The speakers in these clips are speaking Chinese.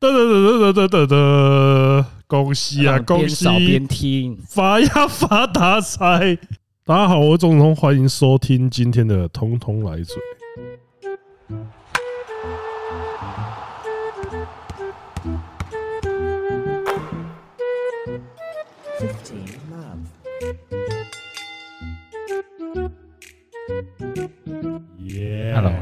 哒哒哒哒哒哒哒！恭喜啊，恭喜！边听，发呀发大财！大家好，我是总统，欢迎收听今天的《通通来嘴》。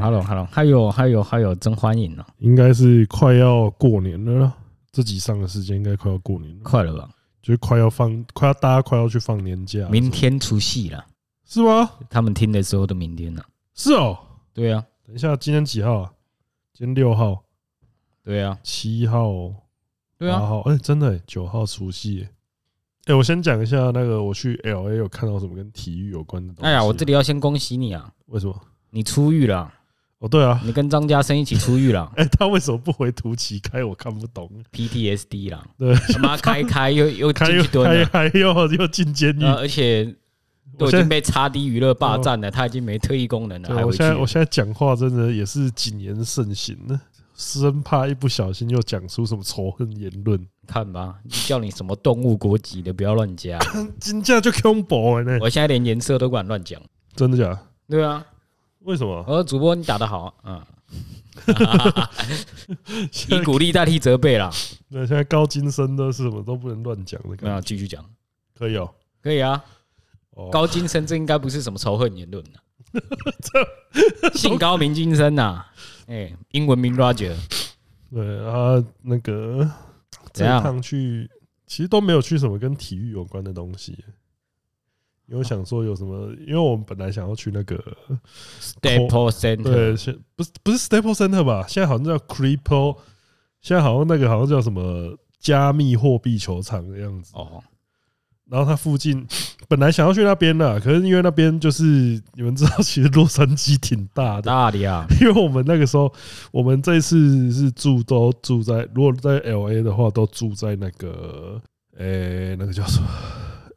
Hello，Hello，Hello，还有还有还有，真欢迎呢！应该是快要过年了，这集上的时间应该快要过年了，快了吧？就是快要放，快要大家快要去放年假，明天除夕了，是吗？他们听的时候都明天了？是哦，对啊。等一下，今天几号啊？今天六号，对啊，七号，对啊，八号，哎，真的，九号除夕。哎，我先讲一下那个，我去 LA 有看到什么跟体育有关的东西。哎呀，我这里要先恭喜你啊！为什么？你出狱了？哦，对啊，你跟张家生一起出狱了。哎，他为什么不回图奇开？我看不懂。PTSD 啦，对，他妈开开又又开又开开又又进监狱，而且都已经被叉 D 娱乐霸占了，他已经没特异功能了。我现在我现在讲话真的也是谨言慎行呢，生怕一不小心又讲出什么仇恨言论。看吧，叫你什么动物国籍的不要乱加，金价就恐怖呢。我现在连颜色都不敢乱讲，真的假的？对啊。为什么？我说主播你打得好，嗯，以鼓励代替责备啦。对，现在高金生的是什么都不能乱讲的。没有，继续讲，可以哦，可以啊。高金生这应该不是什么仇恨言论呢。姓 高名金生呐，哎，英文名 Roger。对啊，那个这一趟去，其实都没有去什么跟体育有关的东西。因为想说有什么？因为我们本来想要去那个 Staples Center，对，现不是不是 Staples Center 吧？现在好像叫 Crypto，现在好像那个好像叫什么加密货币球场的样子。哦，然后它附近本来想要去那边的，可是因为那边就是你们知道，其实洛杉矶挺大的，大的呀。因为我们那个时候，我们这次是住都住在，如果在 LA 的话，都住在那个，诶，那个叫什么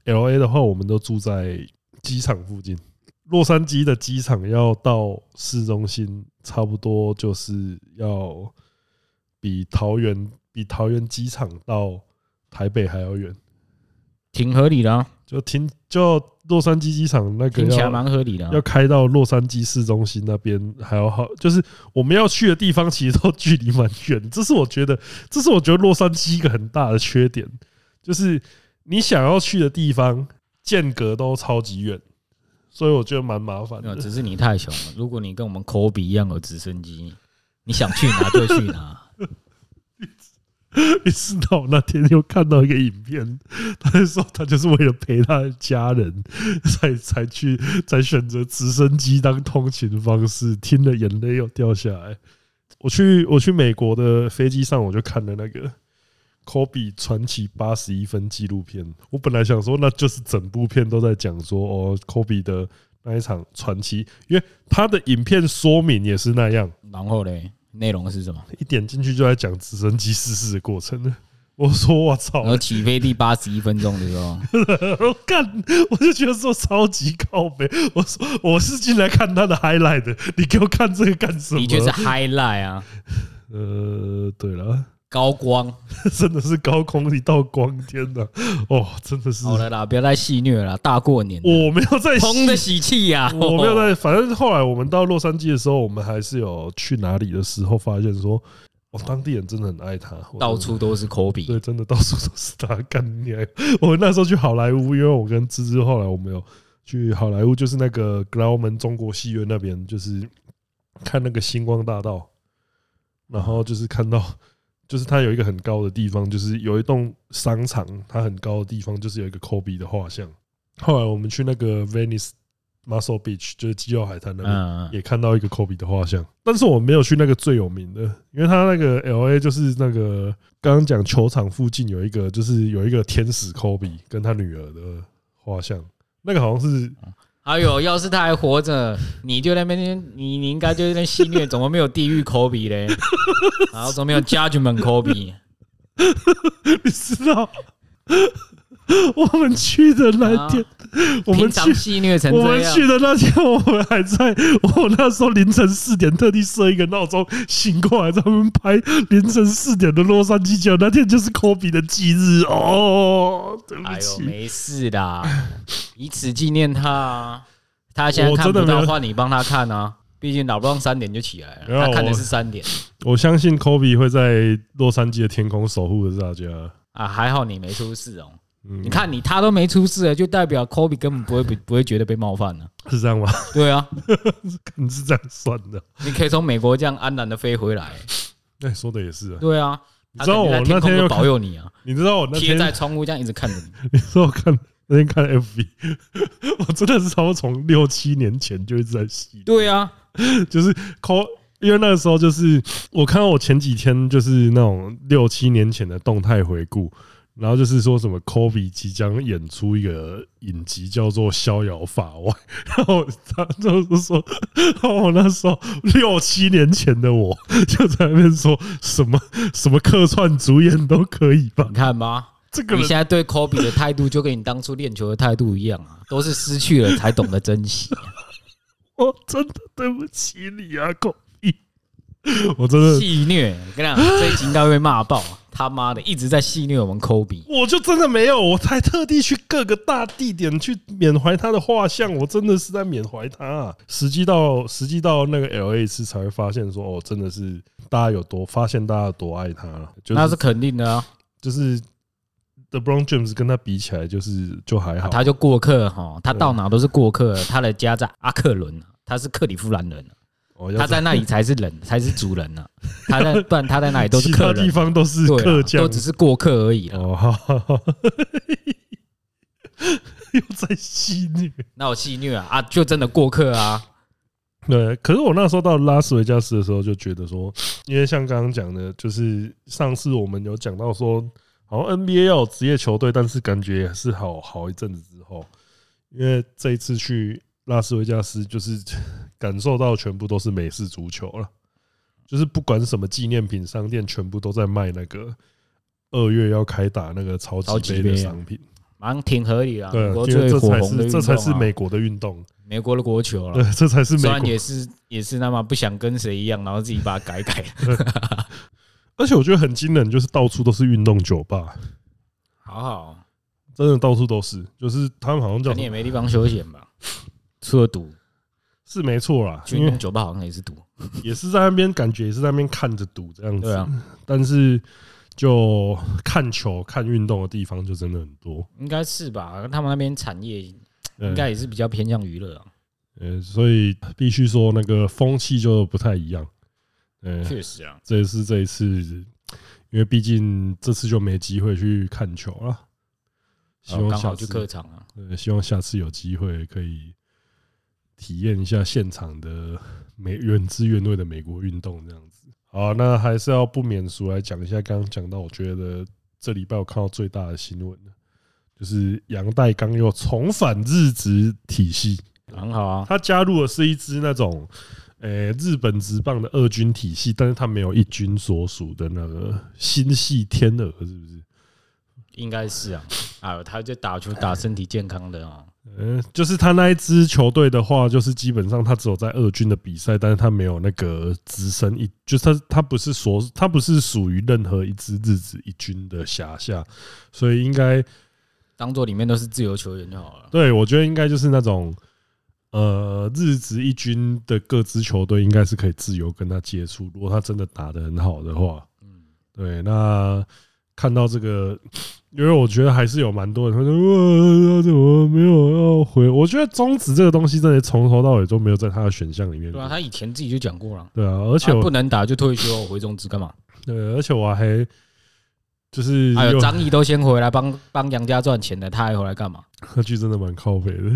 ？L A 的话，我们都住在机场附近。洛杉矶的机场要到市中心，差不多就是要比桃园比桃园机场到台北还要远，挺合理的啊。就停就洛杉矶机场那个听起来蛮合理的，要开到洛杉矶市中心那边还要好，就是我们要去的地方其实都距离蛮远。这是我觉得，这是我觉得洛杉矶一个很大的缺点，就是。你想要去的地方间隔都超级远，所以我觉得蛮麻烦的。只是你太穷了。如果你跟我们科比一样有直升机，你想去哪就去哪。你知道那天又看到一个影片，他就说他就是为了陪他的家人 才才去，才选择直升机当通勤方式，听了眼泪又掉下来。我去我去美国的飞机上，我就看了那个。科比传奇八十一分纪录片，我本来想说那就是整部片都在讲说哦，科比的那一场传奇，因为他的影片说明也是那样。然后嘞，内容是什么？一点进去就在讲直升机失事的过程呢。我说我操！然后起飞第八十一分钟的时候，我干，我就觉得说超级靠北。我说我是进来看他的 highlight 的，你给我看这个干什么？的确是 highlight 啊。呃，对了。高光，真的是高空一道光天呐！哦，真的是。好了啦，不要再戏谑了。大过年，我没有在通的喜气呀，我没有在。反正后来我们到洛杉矶的时候，我们还是有去哪里的时候，发现说，哦，当地人真的很爱他，到处都是科比。对，真的到处都是他干你。我们那时候去好莱坞，因为我跟芝芝后来我们有去好莱坞，就是那个格劳门中国戏院那边，就是看那个星光大道，然后就是看到。就是它有一个很高的地方，就是有一栋商场，它很高的地方就是有一个科比的画像。后来我们去那个 Venice Muscle Beach，就是肌肉海滩那边，嗯，也看到一个 Kobe 的画像。但是我没有去那个最有名的，因为它那个 LA 就是那个刚刚讲球场附近有一个，就是有一个天使 Kobe 跟他女儿的画像，那个好像是。哎呦，要是他还活着，你就在那边，你你应该就在那戏虐，怎么没有地狱 Kobe 嘞？然后怎么没有 Judgment Kobe？你知道？我们去的那天，我们去戏谑成我们去的那天，我们还在。我那时候凌晨四点特地设一个闹钟，醒过来，他们拍凌晨四点的洛杉矶球。那天就是科比的忌日哦。对不起，没事的，以此纪念他。他现在看不到，换你帮他看啊。毕竟老布朗三点就起来了，他看的是三点。我相信科比会在洛杉矶的天空守护着大家啊。还好你没出事哦。你看你他都没出事了，就代表 Kobe 根本不会不 不会觉得被冒犯呢？是这样吗？对啊，你 是这样算的。你可以从美国这样安然的飞回来。那说的也是啊。对啊，你知道我那天又保佑你啊？你知道我那天贴在窗户这样一直看着你。你说我看那天看 FB，我真的是差不多从六七年前就一直在洗。对啊，就是 Kobe，因为那个时候就是我看到我前几天就是那种六七年前的动态回顾。然后就是说什么，Kobe 即将演出一个影集，叫做《逍遥法外》。然后他就是说，我那时候六七年前的我就在那边说什么什么客串主演都可以吧？你看吧，这个你现在对 Kobe 的态度就跟你当初练球的态度一样啊，都是失去了才懂得珍惜。我 真的对不起你啊，Kobe。我真的戏虐，跟你讲，这一集应该会被骂爆。他妈的，一直在戏虐我们科比。我就真的没有，我才特地去各个大地点去缅怀他的画像。我真的是在缅怀他啊。实际到实际到那个 LA 次才会发现说，哦，真的是大家有多发现大家有多爱他。那是肯定的啊。就是 The Brown James 跟他比起来，就是就还好。他就过客哈，他到哪都是过客。他的家在阿克伦，他是克里夫兰人。他在那里才是人，才是主人呢。他在不然他在那里都是客人，其他地方都是客家，都只是过客而已哦，又在戏虐，那我戏虐啊啊，就真的过客啊。对，可是我那时候到拉斯维加斯的时候，就觉得说，因为像刚刚讲的，就是上次我们有讲到说，好像 NBA 要有职业球队，但是感觉也是好好一阵子之后，因为这一次去。拉斯维加斯就是感受到全部都是美式足球了，就是不管什么纪念品商店，全部都在卖那个二月要开打那个超级杯的商品，蛮挺合理啊。对，因为这才是这才是美国的运动，美国的国球了。对，这才是美国。虽然也是也是那么不想跟谁一样，然后自己把它改改。而且我觉得很惊人，就是到处都是运动酒吧，好好，真的到处都是，就是他们好像叫你也没地方休闲吧。除了赌是没错啦，因为酒吧好像也是赌，也是在那边感觉也是在那边看着赌这样子。对啊，但是就看球看运动的地方就真的很多，应该是吧？他们那边产业应该也是比较偏向娱乐啊。呃，所以必须说那个风气就不太一样。呃，确实啊，这是这一次，因为毕竟这次就没机会去看球了。希望下次去客场啊，呃，希望下次有机会可以。体验一下现场的美原汁原味的美国运动这样子。好，那还是要不免俗来讲一下，刚刚讲到，我觉得这礼拜我看到最大的新闻就是杨代刚又重返日职体系，很好啊。他加入的是一支那种，呃，日本职棒的二军体系，但是他没有一军所属的那个新系天鹅，是不是？应该是啊。啊，他就打球打身体健康的啊。嗯，就是他那一支球队的话，就是基本上他只有在二军的比赛，但是他没有那个资深一，就是他他不是所他不是属于任何一支日职一军的辖下，所以应该当做里面都是自由球员就好了。对，我觉得应该就是那种呃日职一军的各支球队应该是可以自由跟他接触，如果他真的打得很好的话，嗯，对，那看到这个。因为我觉得还是有蛮多人他说，哇，他怎么没有要回？我觉得中职这个东西真的从头到尾都没有在他的选项里面。对啊，他以前自己就讲过了。对啊，而且我不能打就退休，回中职干嘛？对，而且我还就是还有张毅都先回来帮帮杨家赚钱的，他还回来干嘛？那句真的蛮靠北的。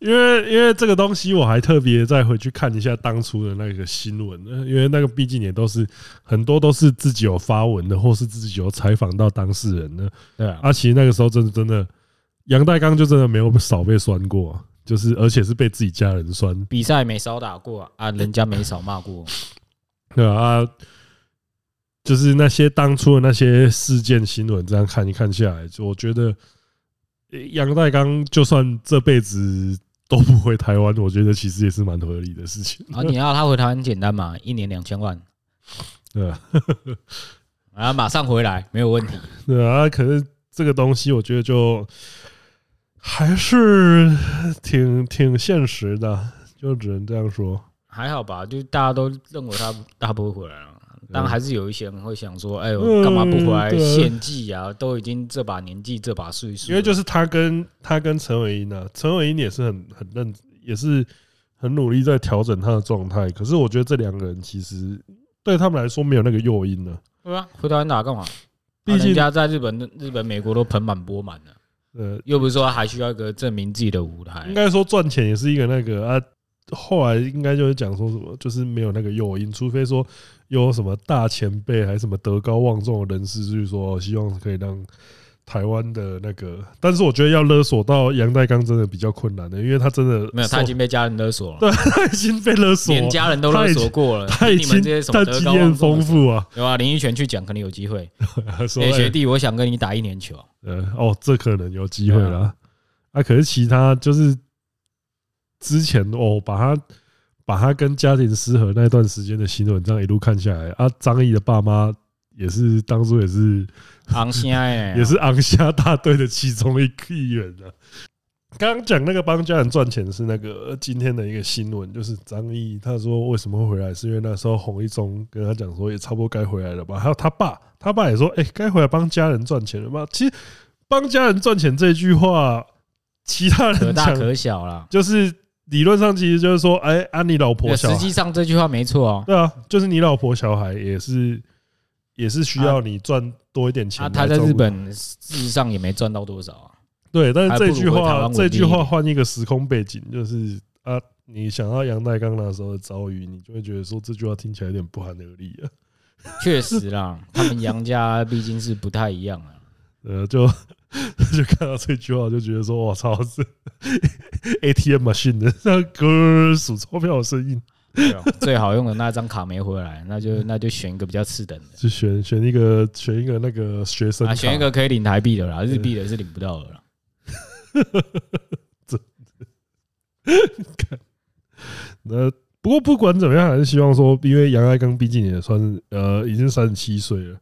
因为因为这个东西，我还特别再回去看一下当初的那个新闻，因为那个毕竟也都是很多都是自己有发文的，或是自己有采访到当事人的。对啊，其实那个时候真的真的，杨代刚就真的没有少被酸过，就是而且是被自己家人酸。比赛没少打过啊，人家没少骂过。对啊，就是那些当初的那些事件新闻，这样看一看下来，就我觉得阳岱钢就算这辈子。都不回台湾，我觉得其实也是蛮合理的事情。啊，你要他回台湾简单嘛，一年两千万，对啊，啊，马上回来没有问题。对啊，可是这个东西我觉得就还是挺挺现实的，就只能这样说。还好吧，就大家都认为他他不会回来了。当然还是有一些人会想说：“哎呦，干嘛不回来献祭啊？都已经这把年纪，这把岁数。”因为就是他跟他跟陈伟英啊，陈伟英也是很很认，也是很努力在调整他的状态。可是我觉得这两个人其实对他们来说没有那个诱因呢。对啊，回台湾打干嘛？毕竟人家在日本、日本、美国都盆满钵满了。呃，又不是说还需要一个证明自己的舞台。应该说赚钱也是一个那个啊。后来应该就是讲说什么，就是没有那个诱因，除非说。有什么大前辈还是什么德高望重的人士，就是说希望可以让台湾的那个，但是我觉得要勒索到杨代刚真的比较困难的，因为他真的没有，他已经被家人勒索了，对，他已经被勒索，连家人都勒索过了，他已经他经验丰富啊，对吧？林益全去讲，可能有机会。哎，学弟，我想跟你打一年球。呃，哦，这可能有机会了。啊，可是其他就是之前哦，把他。把他跟家庭失和那段时间的新闻这样一路看下来啊，张毅的爸妈也是当初也是昂虾哎，也是昂虾大队的其中一员啊。刚刚讲那个帮家人赚钱是那个今天的一个新闻，就是张毅他说为什么会回来，是因为那时候洪一中跟他讲说也差不多该回来了吧。还有他爸，他爸也说哎，该回来帮家人赚钱了吧。其实帮家人赚钱这句话，其他人可大可小了，就是。理论上其实就是说，哎，啊，你老婆小孩，实际上这句话没错哦。对啊，就是你老婆小孩也是，也是需要你赚多一点钱。他在日本事实上也没赚到多少啊。对，但是这句话，这句话换一个时空背景，就是啊，你想到杨代刚那时候的遭遇，你就会觉得说这句话听起来有点不寒而栗啊。确实啦，他们杨家毕竟是不太一样啊。呃，就。就看到这句话，就觉得说：“我操，是 ATM machine 的，像哥数钞票的声音。”最好用的那张卡没回来，那就那就选一个比较次等的，就选选一个选一个那个学生，选一个可以领台币的啦，日币的是领不到的啦。真的，那不过不管怎么样，还是希望说，因为杨爱刚毕竟也算是呃已经三十七岁了。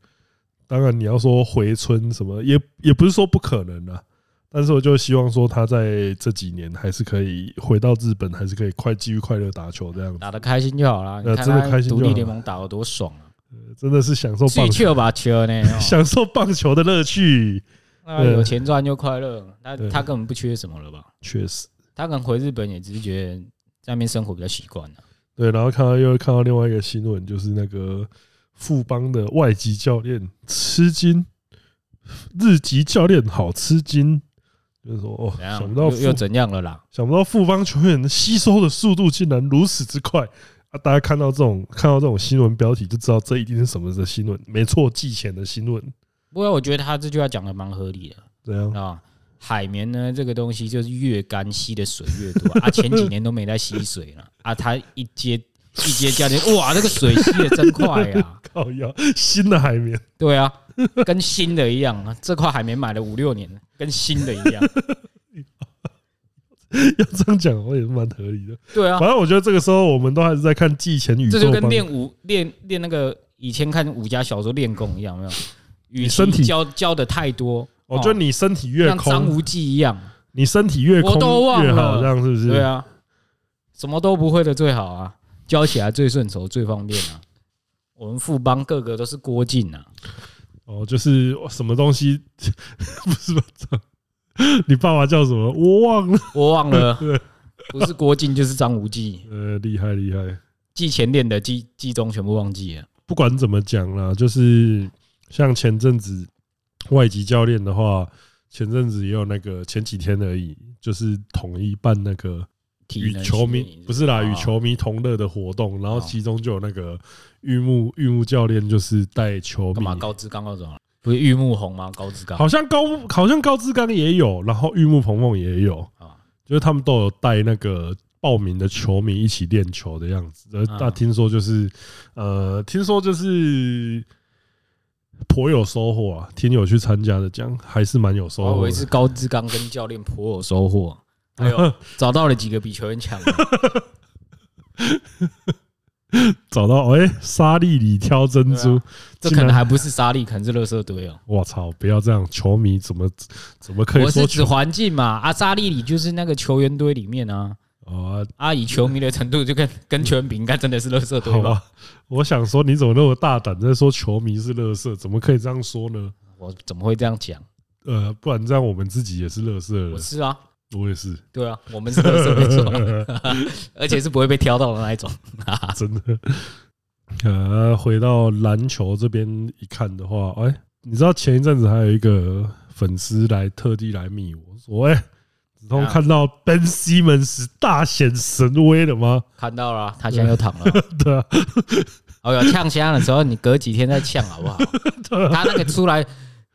当然，你要说回春什么，也也不是说不可能啊。但是，我就希望说他在这几年还是可以回到日本，还是可以快继续快乐打球这样子，打得开心就好了。真的开心，独立联盟打得多爽啊！真的是享受棒球吧球呢，享受棒球的乐趣。有钱赚就快乐，那他根本不缺什么了吧？确实，他可能回日本也只是觉得在那边生活比较习惯了。对，然后看到又看到另外一个新闻，就是那个。富邦的外籍教练吃惊，日籍教练好吃惊，就是说哦，想不到又怎样了啦？想不到富邦球员的吸收的速度竟然如此之快啊！大家看到这种看到这种新闻标题，就知道这一定是什么的新闻。没错，季前的新闻。不过我觉得他这句话讲的蛮合理的。怎样啊？海绵呢？这个东西就是越干吸的水越多啊！前几年都没在吸水了啊！他一接。一接教练，哇，那个水吸的真快呀！靠腰，新的海绵，对啊，跟新的一样啊。这块海绵买了五六年了，跟新的一样。要这样讲，我也是蛮合理的。对啊，反正我觉得这个时候我们都还是在看季前宇宙。这就跟练武练练那个以前看武侠小说练功一样，没有？与身体教教的太多，我觉得你身体越空，像张无忌一样，你身体越空我都忘了，越好，这样是不是？对啊，什么都不会的最好啊。教起来最顺手、最方便啊！我们富邦个个都是郭靖啊！哦，就是什么东西 不是吧？你爸爸叫什么？我忘了，我忘了。不是郭靖就是张无忌。呃，厉害厉害！记前练的、记记中全部忘记了。不管怎么讲啦，就是像前阵子外籍教练的话，前阵子也有那个前几天而已，就是统一办那个与球迷不是啦，与球迷同乐的活动，然后其中就有那个玉木玉木教练，就是带球迷。干嘛高志刚那种？不是玉木宏吗？高志刚好像高好像高志刚也有，然后玉木鹏鹏也有啊，就是他们都有带那个报名的球迷一起练球的样子。呃，那听说就是呃，听说就是。颇有收获啊！听友去参加的讲，还是蛮有收获。我以为是高志刚跟教练颇有收获，还有 找到了几个比球员强的。找到哎，沙粒里挑珍珠，这可能还不是沙粒，可能是垃圾堆哦。我操！不要这样，球迷怎么怎么可以？我是指环境嘛，啊，沙粒里就是那个球员堆里面啊。哦，啊，以球迷的程度就跟跟球员比，应该真的是垃圾堆吧？我想说，你怎么那么大胆在说球迷是垃圾？怎么可以这样说呢？我怎么会这样讲？呃，不然这样我们自己也是垃圾。我是啊，我也是。对啊，我们是没错，而且是不会被挑到的那一种。真的。呃，回到篮球这边一看的话，哎，你知道前一阵子还有一个粉丝来特地来密我说，哎。子通看到 Ben Simmons 大显神威了吗？看到了，他现在又躺了。对啊，哦哟，呛枪的时候，你隔几天再呛好不好？他那个出来，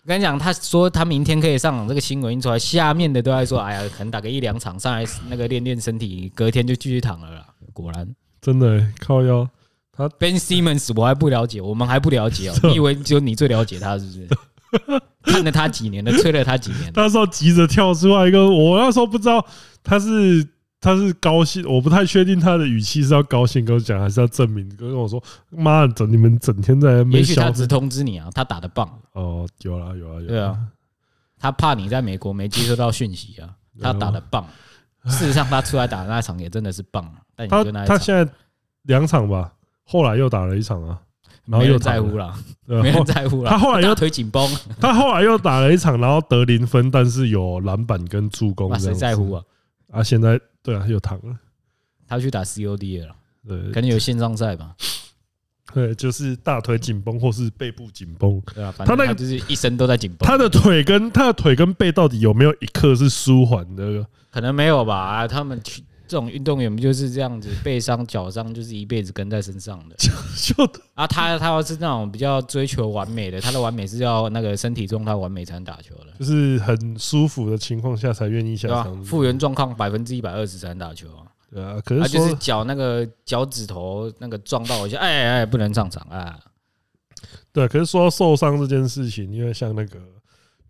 我跟你讲，他说他明天可以上场，这个新闻一出来，下面的都在说，哎呀，可能打个一两场上来那个练练身体，隔天就继续躺了啦。果然，真的靠腰。他 Ben Simmons 我还不了解，我们还不了解哦。你以为只有你最了解他是不是？看了他几年了，催了他几年。那时候急着跳出来一个，我那时候不知道他是他是高兴，我不太确定他的语气是要高兴跟我讲，还是要证明跟我说，妈的，整你们整天在。也许他只通知你啊，他打的棒。哦，有啊有啊有。对啊，他怕你在美国没接收到讯息啊，他打的棒。事实上，他出来打的那场也真的是棒。但你就那他现在两场吧，后来又打了一场啊。然后又在乎了，没人在乎了。他后来又腿紧绷，他后来又打了一场，然后得零分，但是有篮板跟助攻。谁在乎啊？啊，现在对啊，有糖了。他去打 COD 了，对，可能有线上赛吧。对，就是大腿紧绷或是背部紧绷。对啊，他那个就是一身都在紧绷。他的腿跟他的腿跟背到底有没有一刻是舒缓的？可能没有吧。他们去。这种运动员不就是这样子，背伤脚伤就是一辈子跟在身上的。就啊，他他要是那种比较追求完美的，他的完美是要那个身体状态完美才能打球的，就是很舒服的情况下才愿意下场。复原状况百分之一百二十才能打球啊。对啊，可是他就是脚那个脚趾头那个撞到一下，哎哎，不能上场啊。对，可是说到受伤这件事情，因为像那个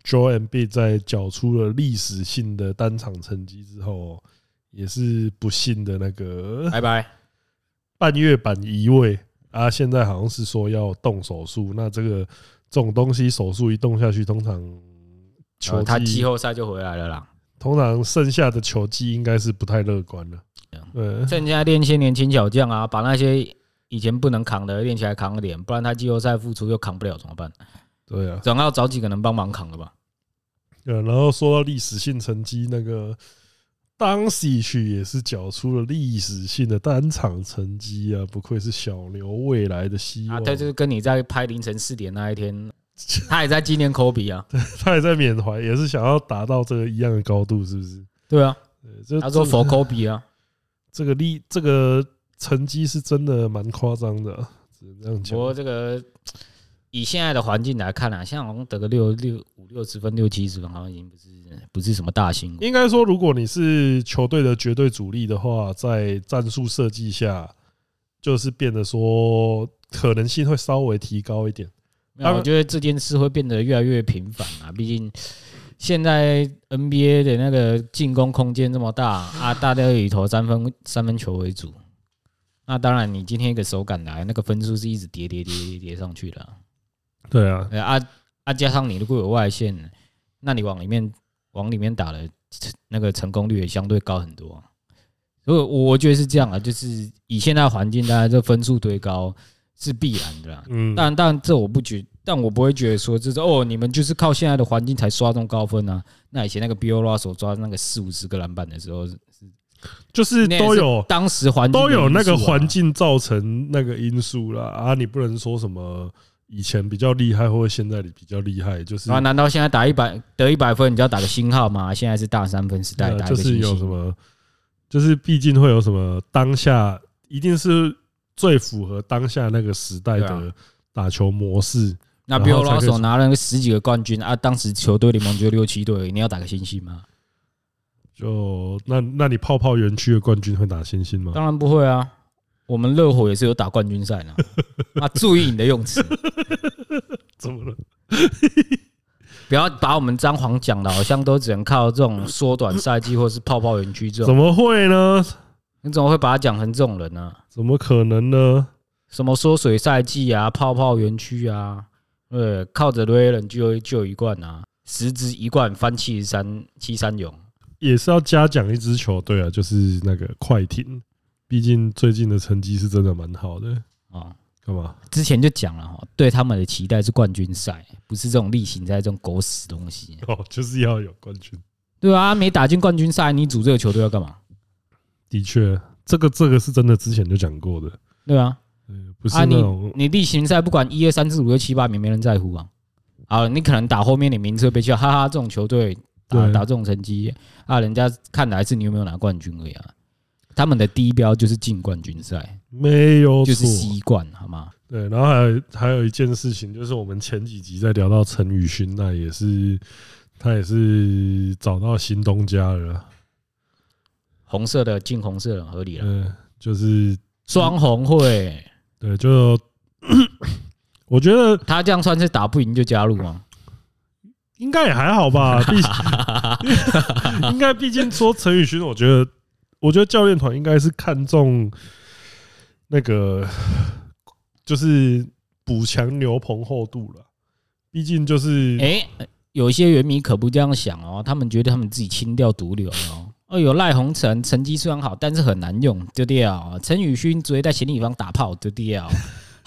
Joel Embiid 在缴出了历史性的单场成绩之后。也是不幸的那个，拜拜。半月板移位啊，现在好像是说要动手术。那这个这种东西手术一动下去，通常球他季后赛就回来了啦。通常剩下的球技应该是不太乐观了。对，趁现在练一些年轻小将啊，把那些以前不能扛的练起来扛一点，不然他季后赛复出又扛不了怎么办？对啊，总要找几个能帮忙扛的吧。对，然后说到历史性成绩那个。当时去也是缴出了历史性的单场成绩啊！不愧是小牛未来的希望啊！他就是跟你在拍凌晨四点那一天，他也在纪念科比啊，他也在缅怀，也是想要达到这个一样的高度，是不是？对啊，他说 for 科比啊，这个历这个成绩是真的蛮夸张的，只能这样讲。不过这个以现在的环境来看啊，像好像得个六六五六十分、六七十分，好像已经不是。不是什么大新闻。应该说，如果你是球队的绝对主力的话，在战术设计下，就是变得说可能性会稍微提高一点。那我觉得这件事会变得越来越频繁啊！毕竟现在 NBA 的那个进攻空间这么大啊，大家以投三分三分球为主。那当然，你今天一个手感来，那个分数是一直叠叠叠叠叠上去的。对啊，啊啊，加上你如果有外线，那你往里面。往里面打的那个成功率也相对高很多，所以我觉得是这样啊，就是以现在环境，大家这分数堆高是必然的啦。嗯，但但这我不觉，但我不会觉得说这是哦，你们就是靠现在的环境才刷这么高分啊。那以前那个 Bill Russell 抓那个四五十个篮板的时候，是就是都有当时环境都有那个环境造成那个因素啦啊，你不能说什么。以前比较厉害，或者现在比较厉害，就是啊？难道现在打一百得一百分，你就要打个星号吗？现在是大三分时代，打就是有什么，就是毕竟会有什么当下一定是最符合当下那个时代的打球模式。那比如老手拿了个十几个冠军啊，当时球队联盟只有六七队，你要打个星星吗？就那那你泡泡园区的冠军会打星星吗？当然不会啊。我们热火也是有打冠军赛的 啊！注意你的用词，怎么了？不要把我们张皇讲的好像都只能靠这种缩短赛季或是泡泡园区这种。怎么会呢？你怎么会把它讲成这种人呢？怎么可能呢？什么缩水赛季啊，泡泡园区啊？呃，靠着瑞人就就有一冠啊，十支一冠翻七十三七三勇，也是要嘉奖一支球队啊，就是那个快艇。毕竟最近的成绩是真的蛮好的啊！干嘛？之前就讲了哈，对他们的期待是冠军赛，不是这种例行赛这种狗屎东西。哦，就是要有冠军。对啊，没打进冠军赛，你组这个球队要干嘛？的确，这个这个是真的，之前就讲过的。对啊，不是啊、你你例行赛不管一二三四五六七八名，没人在乎啊。啊，你可能打后面的名次被叫，哈哈，这种球队打打这种成绩啊，人家看的还是你有没有拿冠军而已啊。他们的低标就是进冠军赛，没有就是习惯，好吗？对，然后还有还有一件事情，就是我们前几集在聊到陈宇勋，那也是他也是找到新东家了，红色的进红色很合理了，嗯，就是双红会，对，就 我觉得他这样算是打不赢就加入吗？应该也还好吧，毕 应该毕竟说陈宇勋，我觉得。我觉得教练团应该是看中那个，就是补强牛棚厚度了。毕竟就是，哎，有一些原迷可不这样想哦，他们觉得他们自己清掉毒瘤哦。哦，有赖鸿成成绩虽然好，但是很难用，丢掉。陈宇勋只会在行李房打炮，丢掉。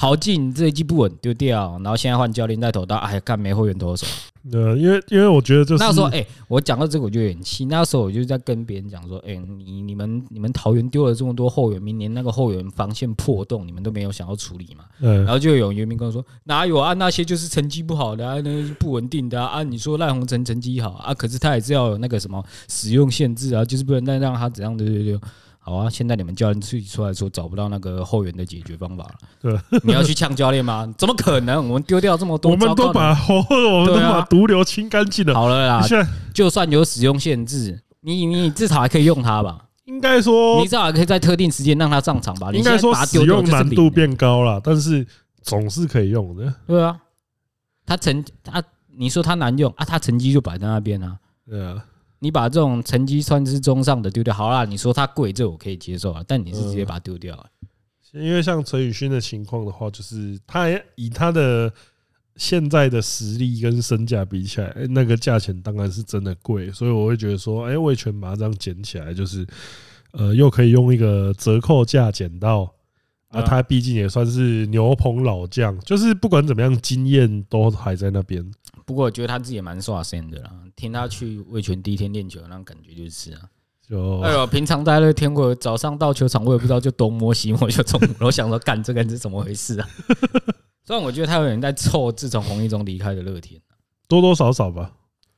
豪进这一季不稳，丢掉。然后现在换教练带头到，哎，干没后援投手。呃，因为因为我觉得就是那时候，哎，我讲到这个我就有点气。那时候我就在跟别人讲说，哎，你你们你们桃园丢了这么多后援，明年那个后援防线破洞，你们都没有想要处理嘛？然后就有原民跟我说，哪有啊？那些就是成绩不好的啊，那些不稳定的啊。啊你说赖鸿成成绩好啊，可是他也是要有那个什么使用限制啊，就是不能再让他怎样的对对对。好啊，现在你们教练自己出来说找不到那个后援的解决方法了。对，你要去呛教练吗？怎么可能？我们丢掉这么多，我们都把后，我们都把毒瘤清干净了。好了啦，就算有使用限制，你你至少还可以用它吧？应该说，你至少还可以在特定时间让它上场吧？应该说使用难度变高了，但是总是可以用的。对啊，他成他，你说他难用啊？他成绩就摆在那边啊。对啊。你把这种成绩算是中上的丢掉，好啦，你说它贵，这我可以接受啊。但你是直接把它丢掉，因为像陈宇勋的情况的话，就是他以他的现在的实力跟身价比起来，那个价钱当然是真的贵，所以我会觉得说，哎，味全把它这样捡起来，就是呃，又可以用一个折扣价捡到啊。他毕竟也算是牛棚老将，就是不管怎么样，经验都还在那边。不过我觉得他自己也蛮耍身的啦，听他去味全第一天练球那种感觉就是啊，就哎呦，平常在那天我早上到球场，我也不知道就东摸西摸就中午，我想说干这个是怎么回事啊？虽然我觉得他有人在凑，自从洪一中离开的乐天，多多少少吧，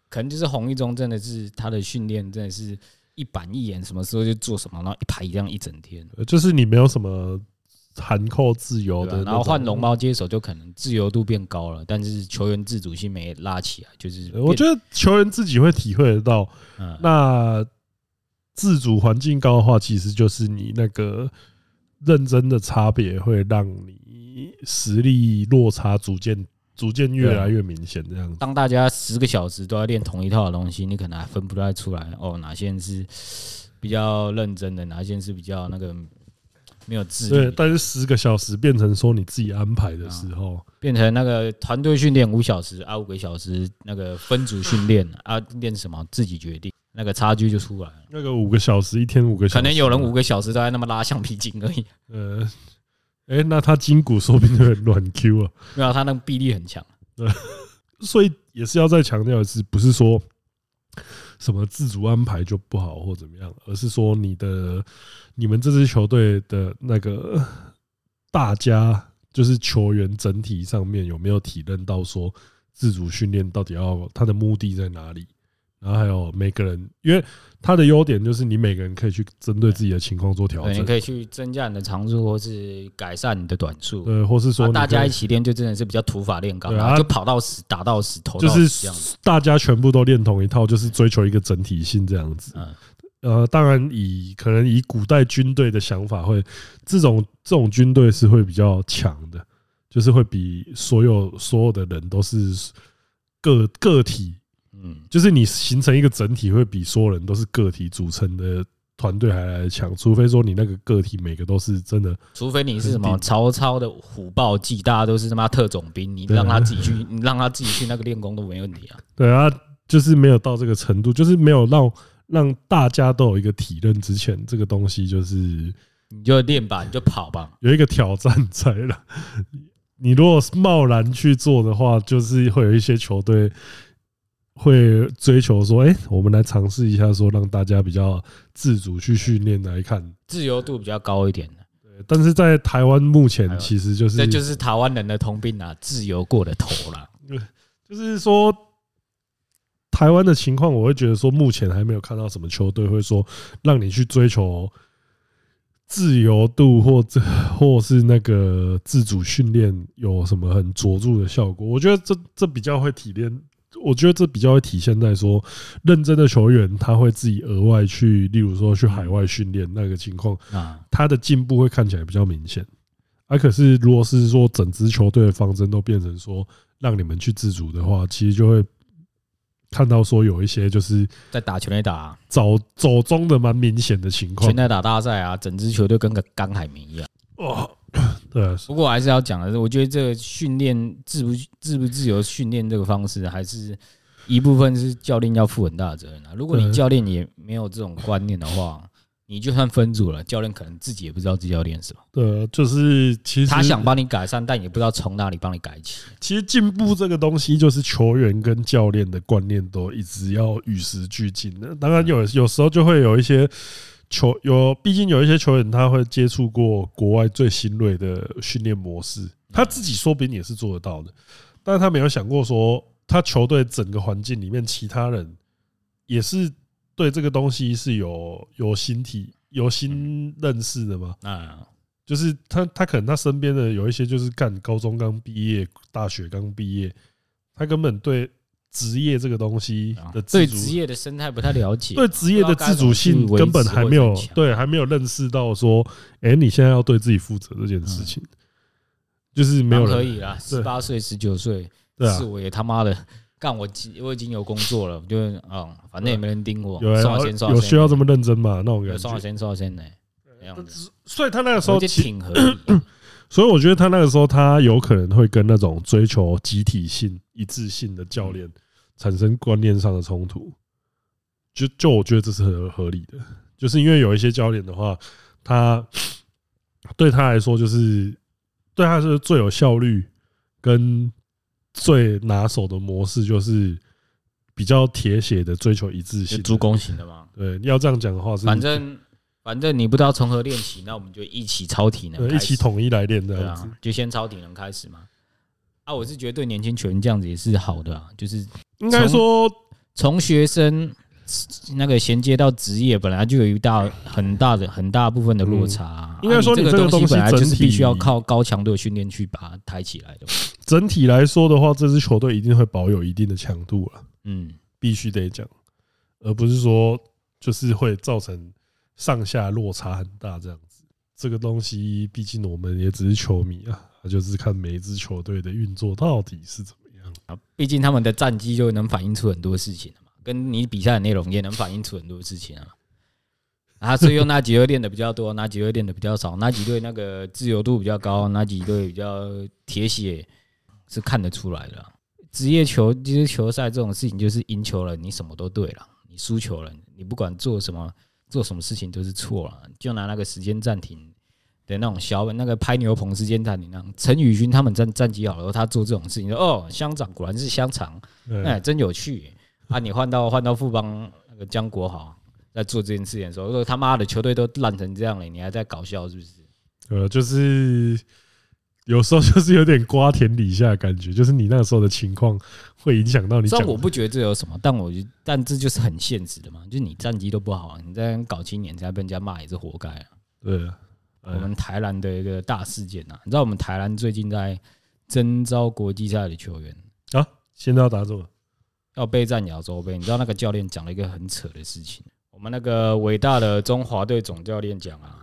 可能就是洪一中真的是他的训练真的是一板一眼，什么时候就做什么，然后一排一样一整天，就是你没有什么。含扣自由的，然后换龙猫接手就可能自由度变高了，但是球员自主性没拉起来，就是我觉得球员自己会体会得到。那自主环境高的话，其实就是你那个认真的差别会让你实力落差逐渐逐渐越来越明显。这样子，当大家十个小时都要练同一套的东西，你可能还分不太出来哦，哪些人是比较认真的，哪些人是比较那个。没有自律，对，但是十个小时变成说你自己安排的时候，变成那个团队训练五小时啊，五个小时那个分组训练啊，练什么自己决定，那个差距就出来了。那个五个小时一天五个小时，可能有人五个小时都在那么拉橡皮筋而已。呃，哎，那他筋骨说不定很软 Q 啊，没有，他那个臂力很强。对，所以也是要再强调的是，不是说什么自主安排就不好或怎么样，而是说你的。你们这支球队的那个大家就是球员整体上面有没有体认到说自主训练到底要他的目的在哪里？然后还有每个人，因为他的优点就是你每个人可以去针对自己的情况做调整，你可以去增加你的长处，或是改善你的短处，对，或是说大家一起练，就真的是比较土法炼钢，啊，就跑到死，打到死，投到死这样，就是大家全部都练同一套，就是追求一个整体性这样子。呃，当然以可能以古代军队的想法，会这种这种军队是会比较强的，就是会比所有所有的人都是个个体。嗯，就是你形成一个整体，会比所有人都是个体组成的团队还来得强。除非说你那个个体每个都是真的，除非你是什么曹操的虎豹骑，大家都是他妈特种兵，你让他自己去，你让他自己去那个练功都没问题啊。对啊，就是没有到这个程度，就是没有让让大家都有一个体认之前，这个东西就是你就练吧，你就跑吧，有一个挑战在了。你如果贸然去做的话，就是会有一些球队。会追求说，哎，我们来尝试一下，说让大家比较自主去训练来看，自由度比较高一点的。对，但是在台湾目前其实就是，这就是台湾人的通病啊，自由过了头了。对，就是说台湾的情况，我会觉得说，目前还没有看到什么球队会说让你去追求自由度或者 或是那个自主训练有什么很卓著的效果。我觉得这这比较会体验。我觉得这比较会体现在说，认真的球员他会自己额外去，例如说去海外训练那个情况啊，他的进步会看起来比较明显。而可是如果是说整支球队的方针都变成说让你们去自主的话，其实就会看到说有一些就是在打全垒打走走中的蛮明显的情况。全垒打大赛啊，整支球队跟个干海绵一样。哇！对，不过我还是要讲的是，我觉得这个训练自不自不自由训练这个方式，还是一部分是教练要负很大的责任啊。如果你教练也没有这种观念的话，你就算分组了，教练可能自己也不知道自己要练什么。对，就是其实他想帮你改善，但也不知道从哪里帮你改起。其实进步这个东西，就是球员跟教练的观念都一直要与时俱进的。当然有有时候就会有一些。球有，毕竟有一些球员他会接触过国外最新锐的训练模式，他自己说不定也是做得到的，但是他没有想过说，他球队整个环境里面其他人也是对这个东西是有有新体有新认识的吗？啊，就是他他可能他身边的有一些就是干高中刚毕业，大学刚毕业，他根本对。职业这个东西的对职业的生态不太了解，对职业的自主性根本还没有对，还没有认识到说，哎，你现在要对自己负责这件事情，就是没有可以啦，十八岁、十九岁，是我也他妈的干我，我已经有工作了，就嗯，反正也没人盯我，有有需要这么认真吗？那我感觉。刷先刷先呢，所以他那个时候挺合理，所以我觉得他那个时候他有可能会跟那种追求集体性、一致性的教练。产生观念上的冲突，就就我觉得这是很合理的，就是因为有一些教练的话，他对他来说就是对他是最有效率跟最拿手的模式，就是比较铁血的追求一致性，助攻型的嘛。对，要这样讲的话是，反正反正你不知道从何练习，那我们就一起超体能，一起统一来练这样子，就先抄体能开始嘛。啊，我是觉得对年轻球员这样子也是好的啊，就是应该说从学生那个衔接到职业，本来就有一大很大的很大部分的落差。应该说，你这个东西本来就是必须要靠高强度的训练去把它抬起来的。整体来说的话，这支球队一定会保有一定的强度了。嗯，必须得讲，而不是说就是会造成上下落差很大这样子。这个东西，毕竟我们也只是球迷啊。就是看每一支球队的运作到底是怎么样啊？毕竟他们的战绩就能反映出很多事情了嘛，跟你比赛的内容也能反映出很多事情啊。啊，所以用哪几队练的比较多，哪几队练的比较少，哪几队那个自由度比较高，哪几队比较铁血，是看得出来的。职业球其实球赛这种事情，就是赢球了，你什么都对了；你输球了，你不管做什么做什么事情都是错了。就拿那个时间暂停。的那种小本，那个拍牛棚时间暂停，那陈宇勋他们战战绩好了，他做这种事情，说哦，乡长果然是乡长，哎，真有趣啊！你换到换到富邦那个江国豪在做这件事情的时候，说他妈的球队都烂成这样了，你还在搞笑是不是？呃，就是有时候就是有点瓜田李下的感觉，就是你那个时候的情况会影响到你。虽然我不觉得这有什么，但我但这就是很现实的嘛。就是你战绩都不好，你在搞青年才被人家骂也是活该啊。对啊，我们台南的一个大事件啊，你知道我们台南最近在征召国际赛的球员啊，现在要打什么？要备战亚洲杯。你知道那个教练讲了一个很扯的事情，我们那个伟大的中华队总教练讲啊。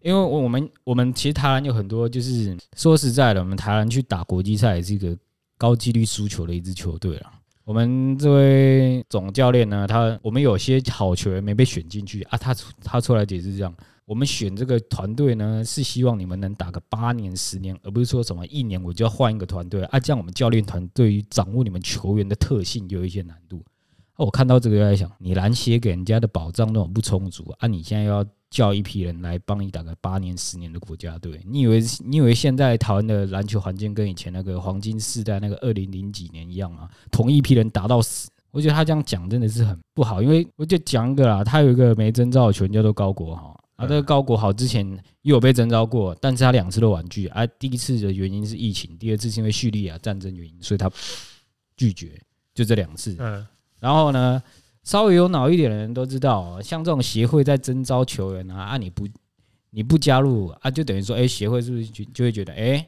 因为我们我们其实台湾有很多，就是说实在的，我们台湾去打国际赛也是一个高几率输球的一支球队了。我们这位总教练呢，他我们有些好球员没被选进去啊，他他出来解释这样，我们选这个团队呢，是希望你们能打个八年十年，而不是说什么一年我就要换一个团队啊，这样我们教练团对于掌握你们球员的特性有一些难度。我看到这个在想，你篮协给人家的保障那种不充足啊，你现在要。叫一批人来帮你打个八年、十年的国家队，你以为你以为现在台湾的篮球环境跟以前那个黄金世代那个二零零几年一样吗？同一批人打到死，我觉得他这样讲真的是很不好。因为我就讲一个啦，他有一个没征召的球员叫做高国豪啊，这个高国豪之前又有被征召过，但是他两次都婉拒啊。第一次的原因是疫情，第二次是因为叙利亚战争原因，所以他拒绝，就这两次。嗯，然后呢？稍微有脑一点的人都知道，像这种协会在征召球员啊，啊你不你不加入啊，就等于说，哎，协会是不是就就会觉得，哎，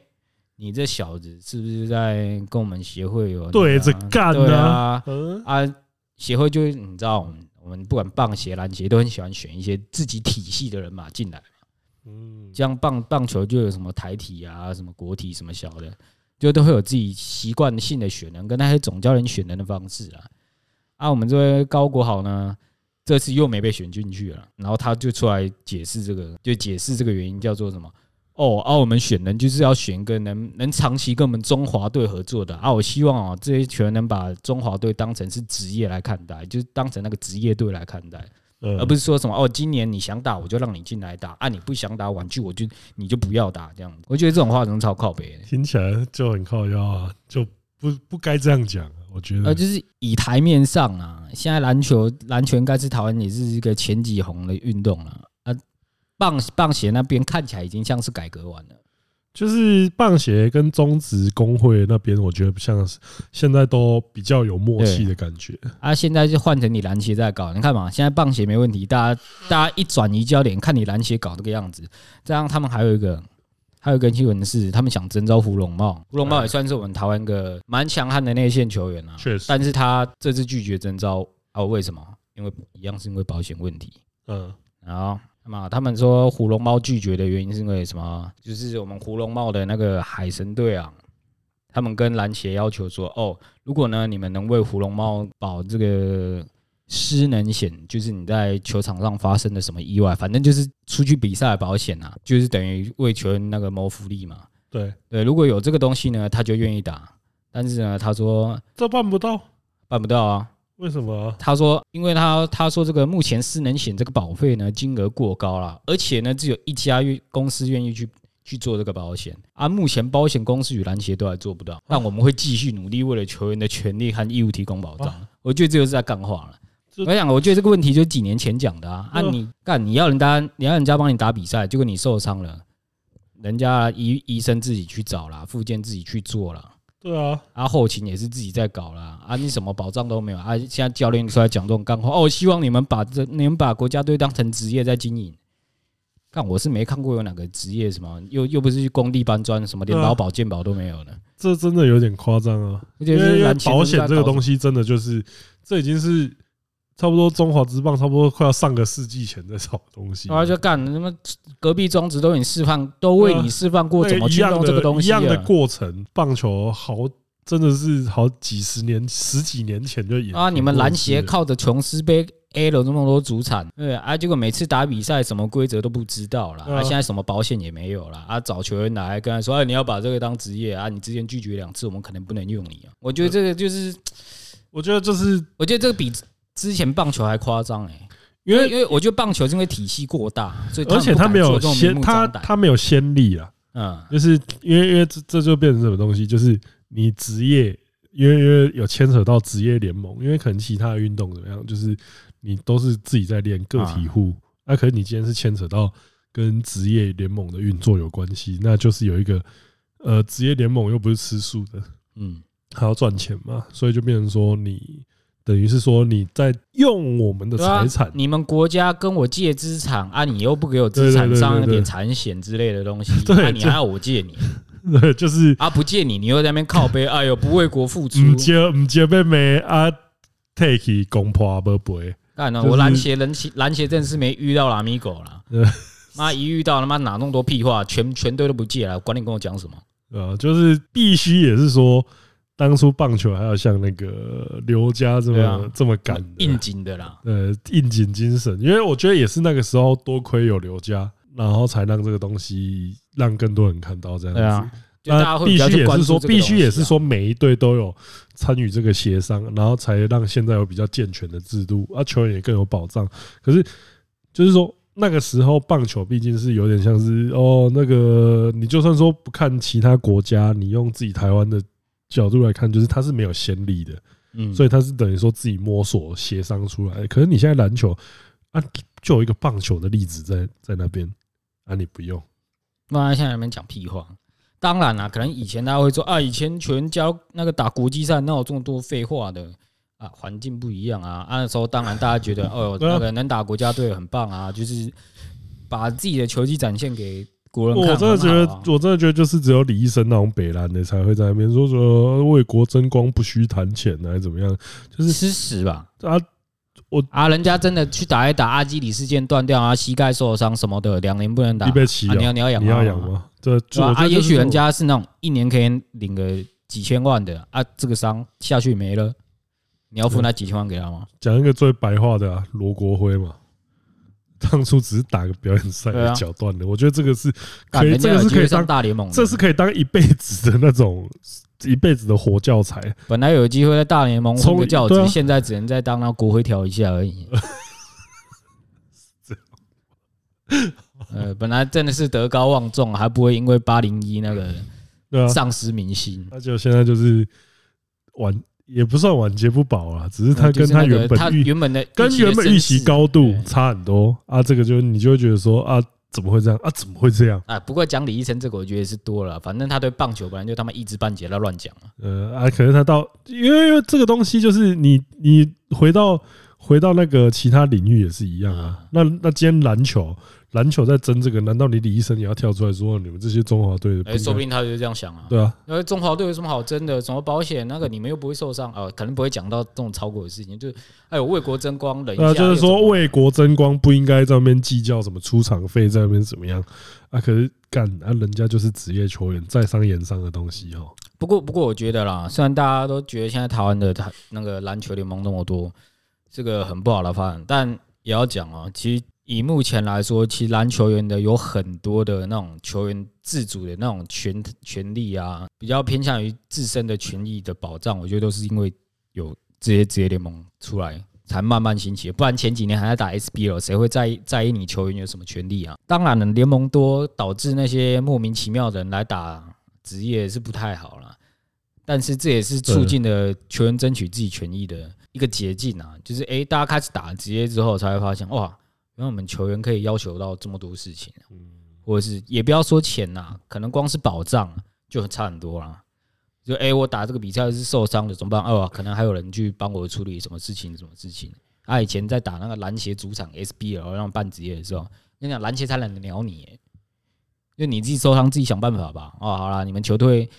你这小子是不是在跟我们协会有对着干呢？啊，啊，协会就你知道，我们我们不管棒协、篮协都很喜欢选一些自己体系的人马进来，嗯，这样棒棒球就有什么台体啊、什么国体什么小的，就都会有自己习惯性的选人，跟那些总教练选人的方式啊。啊，我们这位高国豪呢，这次又没被选进去了，然后他就出来解释这个，就解释这个原因叫做什么？哦，啊，我们选人就是要选一个能能长期跟我们中华队合作的啊，我希望啊，这些球员能把中华队当成是职业来看待，就是当成那个职业队来看待，而不是说什么哦，今年你想打我就让你进来打，啊，你不想打婉拒我就你就不要打这样。我觉得这种话能超靠北，听起来就很靠腰啊，就不不该这样讲。我觉得，呃，就是以台面上啊，现在篮球篮球应该是台湾也是一个前几红的运动了啊。棒棒协那边看起来已经像是改革完了，就是棒协跟中职工会那边，我觉得不像是现在都比较有默契的感觉啊。现在就换成你篮协在搞，你看嘛，现在棒协没问题，大家大家一转移焦点，看你篮协搞这个样子，这样他们还有一个。还有一个新闻是，他们想征召胡龙茂，胡龙茂也算是我们台湾一个蛮强悍的内线球员啊。确实，但是他这次拒绝征召啊？为什么？因为一样是因为保险问题。嗯，然后那么他们说胡龙猫拒绝的原因是因为什么？就是我们胡龙猫的那个海神队啊，他们跟篮协要求说，哦，如果呢你们能为胡龙猫保这个。失能险就是你在球场上发生的什么意外，反正就是出去比赛的保险啊，就是等于为球员那个谋福利嘛。对对，如果有这个东西呢，他就愿意打。但是呢，他说这办不到，办不到啊？为什么？他说，因为他他说这个目前失能险这个保费呢金额过高了，而且呢只有一家公司愿意去去做这个保险啊。目前保险公司与篮协都还做不到，但我们会继续努力，为了球员的权利和义务提供保障。我觉得这就是在干话了。我想，我觉得这个问题就是几年前讲的啊。啊，你干你要人家，你要人家帮你打比赛，结果你受伤了，人家医医生自己去找了，附件自己去做了。对啊，啊，后勤也是自己在搞啦。啊，你什么保障都没有啊？现在教练出来讲这种干话，哦，我希望你们把这，你们把国家队当成职业在经营。看，我是没看过有哪个职业什么，又又不是去工地搬砖，什么连劳保健保都没有的。这真的有点夸张啊！因为保险这个东西，真的就是这已经是。差不多中华职棒差不多快要上个世纪前的什么东西，啊就干什么隔壁中职都给你示范，都为你示范过怎么去弄这个东西，一样的过程。棒球好真的是好几十年、十几年前就演啊！你们篮协靠着琼斯杯 A 了那么多主场，对啊，结果每次打比赛什么规则都不知道了，啊，现在什么保险也没有了，啊，找球员来跟他说，哎，你要把这个当职业啊，你之前拒绝两次，我们可能不能用你啊。我觉得这个就是，我觉得就是，我觉得这个比。之前棒球还夸张哎，因为因为我觉得棒球是因为体系过大，所以而且他没有先他他没有先例啊，嗯，就是因为因为这这就变成什么东西，就是你职业，因为因为有牵扯到职业联盟，因为可能其他的运动怎么样，就是你都是自己在练个体户，那可能你今天是牵扯到跟职业联盟的运作有关系，那就是有一个呃，职业联盟又不是吃素的，嗯，还要赚钱嘛，所以就变成说你。等于是说你在用我们的财产，你们国家跟我借资产啊，你又不给我资产上一点产险之类的东西，对，你还要我借你？对，就是啊，不借你，你又在那边靠背，哎呦，不为国付出，唔借唔借被没啊，take 公婆不赔。干了，我篮协人篮协真是没遇到拉米狗了，妈一遇到他妈哪那么多屁话，全全队都不借了，管你跟我讲什么？啊，就是必须也是说。当初棒球还要像那个刘家这么、啊、这么赶应景的啦，呃，应景精神，因为我觉得也是那个时候多亏有刘家，然后才让这个东西让更多人看到这样子。啊，那必须也是说，必须也是说，每一队都有参与这个协商，然后才让现在有比较健全的制度，啊，球员也更有保障。可是就是说，那个时候棒球毕竟是有点像是哦，那个你就算说不看其他国家，你用自己台湾的。角度来看，就是他是没有先例的，嗯，所以他是等于说自己摸索协商出来。可是你现在篮球啊，就有一个棒球的例子在在那边啊，你不用。那现在那边讲屁话。当然啦，可能以前大家会说啊，以前全交那个打国际赛，哪有这么多废话的啊？环境不一样啊。那时候当然大家觉得哦，那个能打国家队很棒啊，就是把自己的球技展现给。我真的觉得，我真的觉得，就是只有李医生那种北兰的才会在那边说说为国争光不须谈钱，还是怎么样？就是吃屎吧！啊，我啊，人家真的去打一打，阿基里事件断掉啊，膝盖受伤什么的，两年不能打。你要你要养你要养吗？对啊，也许人家是那种一年可以领个几千万的啊，这个伤下去没了，你要付那几千万给他吗？讲一个最白话的啊，罗国辉嘛。当初只是打个表演赛的脚断的，我觉得这个是可以，这个是可以上大联盟，这是可以当一辈子的那种 一辈子的活教材。本来有机会在大联盟冲个教职，现在只能再当那国徽调一下而已。呃，本来真的是德高望重，还不会因为八零一那个丧失民心。那就现在就是玩。也不算晚节不保啊，只是他跟他原本预原本的跟原本预期高度差很多啊。这个就你就会觉得说啊，怎么会这样啊？怎么会这样啊？不过讲李医生这个，我觉得是多了。反正他对棒球本来就他妈一知半解，他乱讲啊。呃啊，可能他到因为因为这个东西就是你你回到回到那个其他领域也是一样啊。那那今天篮球。篮球在争这个，难道你李医生也要跳出来说你们这些中华队的？哎，说不定他就这样想啊。对啊，因为中华队有什么好争的？什么保险？那个你们又不会受伤啊？可能不会讲到这种超过的事情。就哎呦，为国争光，人啊，就是说为国争光不应该在那边计较什么出场费，在那边怎么样啊？可是干啊，人家就是职业球员，在商言商的东西哦。不过不过，我觉得啦，虽然大家都觉得现在台湾的他那个篮球联盟那么多，这个很不好的发展，但也要讲啊，其实。以目前来说，其实篮球员的有很多的那种球员自主的那种权权利啊，比较偏向于自身的权益的保障。我觉得都是因为有这些职业联盟出来，才慢慢兴起。不然前几年还在打 SBL，谁会在意在意你球员有什么权利啊？当然了，联盟多导致那些莫名其妙的人来打职业是不太好了。但是这也是促进了球员争取自己权益的一个捷径啊。就是诶，大家开始打职业之后，才会发现哇。因为我们球员可以要求到这么多事情，或者是也不要说钱呐，可能光是保障就很差很多啦。就哎，我打这个比赛是受伤的，怎么办？哦，可能还有人去帮我处理什么事情，什么事情。他以前在打那个篮协主场 SBL 让办职业的时候，跟你讲篮协才懒得鸟你，就你自己受伤自己想办法吧。哦，好了，你们球队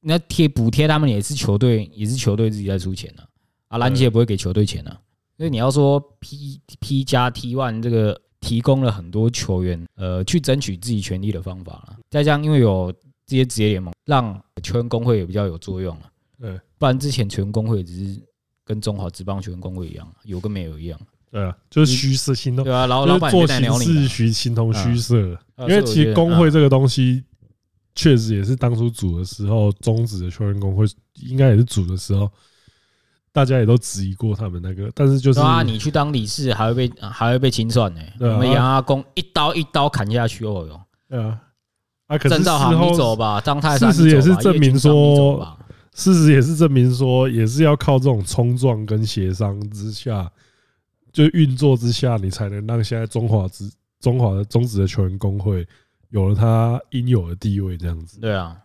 那贴补贴他们也是球队，也是球队自己在出钱呢啊，篮协也不会给球队钱的。所以你要说 P P 加 T one 这个提供了很多球员呃去争取自己权利的方法了，再加上因为有这些职业联盟，让球员工会也比较有作用了。对，不然之前球员工会只是跟中华职棒球员工会一样，有跟没有一样。对啊，就是虚设心动。对啊，然后老板做形式虚形同虚设。因为其实工会这个东西，确实也是当初组的时候，中职的球员工会应该也是组的时候。大家也都质疑过他们那个，但是就是啊，你去当理事还会被还会被清算呢。我们杨阿公一刀一刀砍下去哦哟。对啊，啊，可是事后走吧，张泰山。事实也是证明说，事实也是证明说，也是要靠这种冲撞跟协商之下，就运作之下，你才能让现在中华职中华的中职的球员工会有了他应有的地位，这样子。对啊。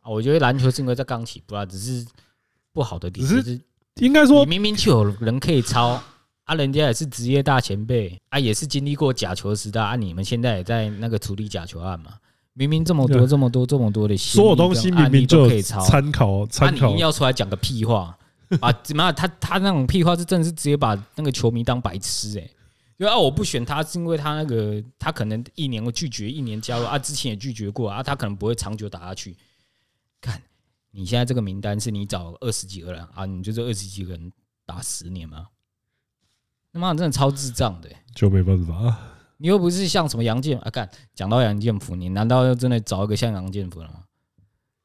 啊，我觉得篮球是因为在刚起步啊，只是不好的地，只是应该说明明就有人可以抄啊，人家也是职业大前辈啊，也是经历过假球时代啊，你们现在也在那个处理假球案嘛。明明这么多、这么多、这么多的所有东西，明明就可以抄。参考，参考。你硬要出来讲个屁话 啊？怎么？他他那种屁话是真的是直接把那个球迷当白痴哎！因为啊，我不选他是因为他那个他可能一年会拒绝，一年加入啊，之前也拒绝过啊，他可能不会长久打下去。看你现在这个名单是你找二十几个人啊，你就这二十几个人打十年吗？他妈真的超智障的，就没办法。你又不是像什么杨建啊，干讲到杨建福，你难道要真的找一个像杨建福了吗？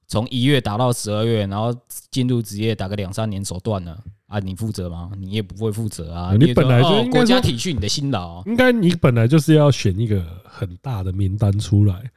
从一月打到十二月，然后进入职业打个两三年手段了啊？你负责吗？你也不会负责啊！你本来就国家体恤你的辛劳，应该你本来就是要选一个很大的名单出来，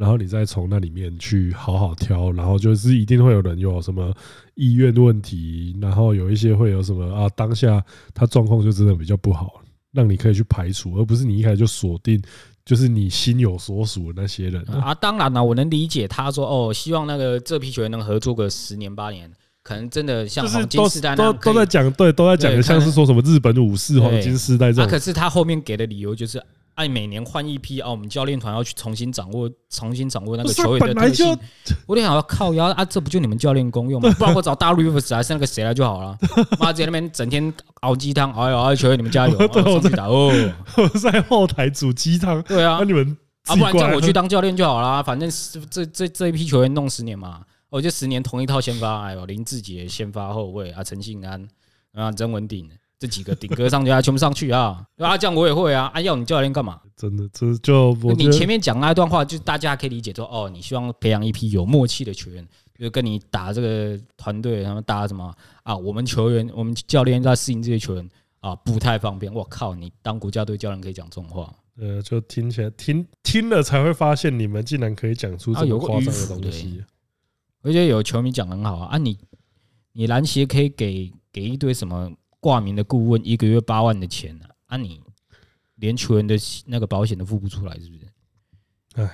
然后你再从那里面去好好挑，然后就是一定会有人有什么意愿问题，然后有一些会有什么啊，当下他状况就真的比较不好。让你可以去排除，而不是你一开始就锁定，就是你心有所属的那些人 啊。当然了，我能理解他说哦，希望那个这批球员能合作个十年八年，可能真的像黄金时代那样，都都在讲，对，都在讲的像是说什么日本武士黄金时代这样。可是他后面给的理由就是。哎，每年换一批啊，我们教练团要去重新掌握、重新掌握那个球员的特性。我就想要靠腰啊，这不就你们教练公用吗？不然我找大陆 Rivers 还是那个谁来就好了。妈在那边整天熬鸡汤，哎呦，球员你们加油，上去打哦。我在后台煮鸡汤，对啊，你们啊，不然叫我去当教练就好了。反正 这这这一批球员弄十年嘛，我就十年同一套先发。哎呦，林志杰先发后卫啊，陈信安啊，曾文鼎。这几个顶哥上去啊，全部上去啊！啊，这样我也会啊！啊，要你教练干嘛？真的，这就你前面讲那一段话，就大家可以理解说，哦，你希望培养一批有默契的球员，就跟你打这个团队，他们打什么啊？我们球员，我们教练在适应这些球员啊，不太方便。我靠，你当国家队教练可以讲这种话？呃，就听起来听听了才会发现，你们竟然可以讲出这么夸张的东西。而且有球迷讲很好啊，啊，你你篮协可以给给一堆什么？挂名的顾问一个月八万的钱呢？啊，你连球员的那个保险都付不出来，是不是？哎，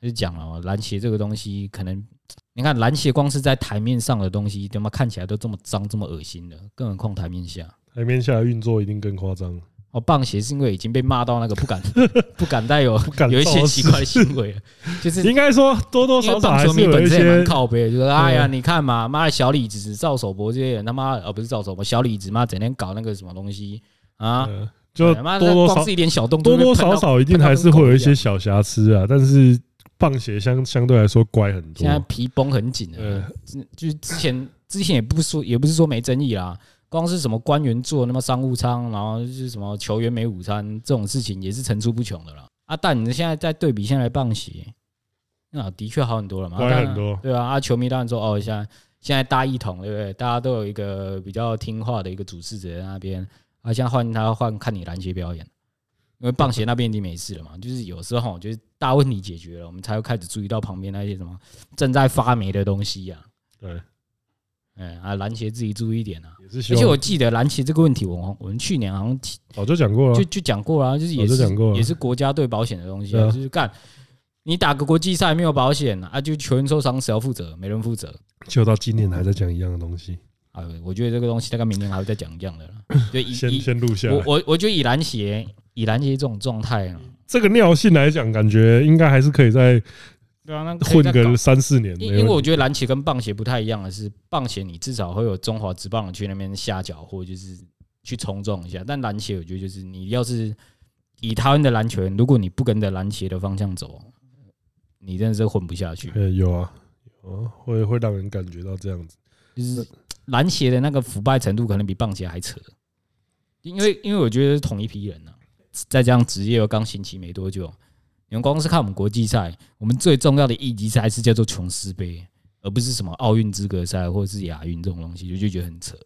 就讲了嘛，篮协这个东西，可能你看篮协光是在台面上的东西，他妈看起来都这么脏、这么恶心的，更何况台面下，台面下运作一定更夸张。哦，棒鞋是因为已经被骂到那个不敢 不敢带有有一些奇怪的行为了，就是应该说多多少少还是有一些靠北，就是哎呀，你看嘛，妈的小李子、赵守博这些人，他妈哦不是赵守博，小李子妈整天搞那个什么东西啊，就多多少少一点小动作，多多少少一定还是会有一些小瑕疵啊。但是棒鞋相相对来说乖很多，现在皮绷很紧的，就是之前之前也不说也不是说没争议啦。光是什么官员做那么商务舱，然后就是什么球员没午餐这种事情，也是层出不穷的了。啊，但你现在在对比现在棒协，那的确好很多了嘛？好很多，对啊。啊，球迷当然说哦，现在现在大一统，对不对？大家都有一个比较听话的一个主事者在那边。啊，现在换他换看你篮协表演，因为棒协那边已经没事了嘛。就是有时候就是大问题解决了，我们才会开始注意到旁边那些什么正在发霉的东西呀。对。哎啊，篮协自己注意一点啊！而且我记得篮协这个问题，我我们去年好像早就讲过了，就就讲过了，就是也是也是国家队保险的东西啊，就是干你打个国际赛没有保险啊，就球员受伤谁要负责？没人负责。就到今年还在讲一样的东西啊！我觉得这个东西大概明年还会再讲一样的了。就以先先录下来。我我我觉得以篮协以篮协这种状态啊，这个尿性来讲，感觉应该还是可以在。对啊，那混个三四年。因因为我觉得篮协跟棒协不太一样的是，棒协你至少会有中华职棒去那边下脚，或者就是去冲撞一下。但篮协我觉得就是，你要是以台湾的篮球员，如果你不跟着篮协的方向走，你真的是混不下去。有啊，有啊，会会让人感觉到这样子，就是篮协的那个腐败程度可能比棒协还扯。因为因为我觉得是同一批人呢，再加上职业又刚兴起没多久。你们光是看我们国际赛，我们最重要的一级赛是叫做琼斯杯，而不是什么奥运资格赛或者是亚运这种东西，就就觉得很扯。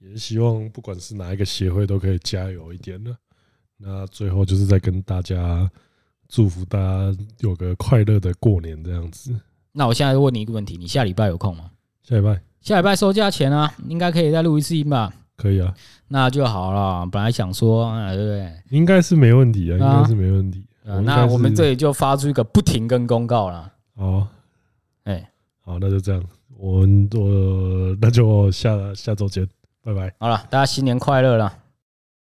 也是希望不管是哪一个协会都可以加油一点呢。那最后就是再跟大家祝福大家有个快乐的过年这样子。那我现在问你一个问题：你下礼拜有空吗？下礼拜，下礼拜收假前啊，应该可以再录一次音吧？可以啊，那就好了。本来想说，对不对？应该是没问题啊，应该是没问题。啊，那我们这里就发出一个不停更公告了。哦，哎，好，那就这样，我们我那就下下周见，拜拜。好了，大家新年快乐了。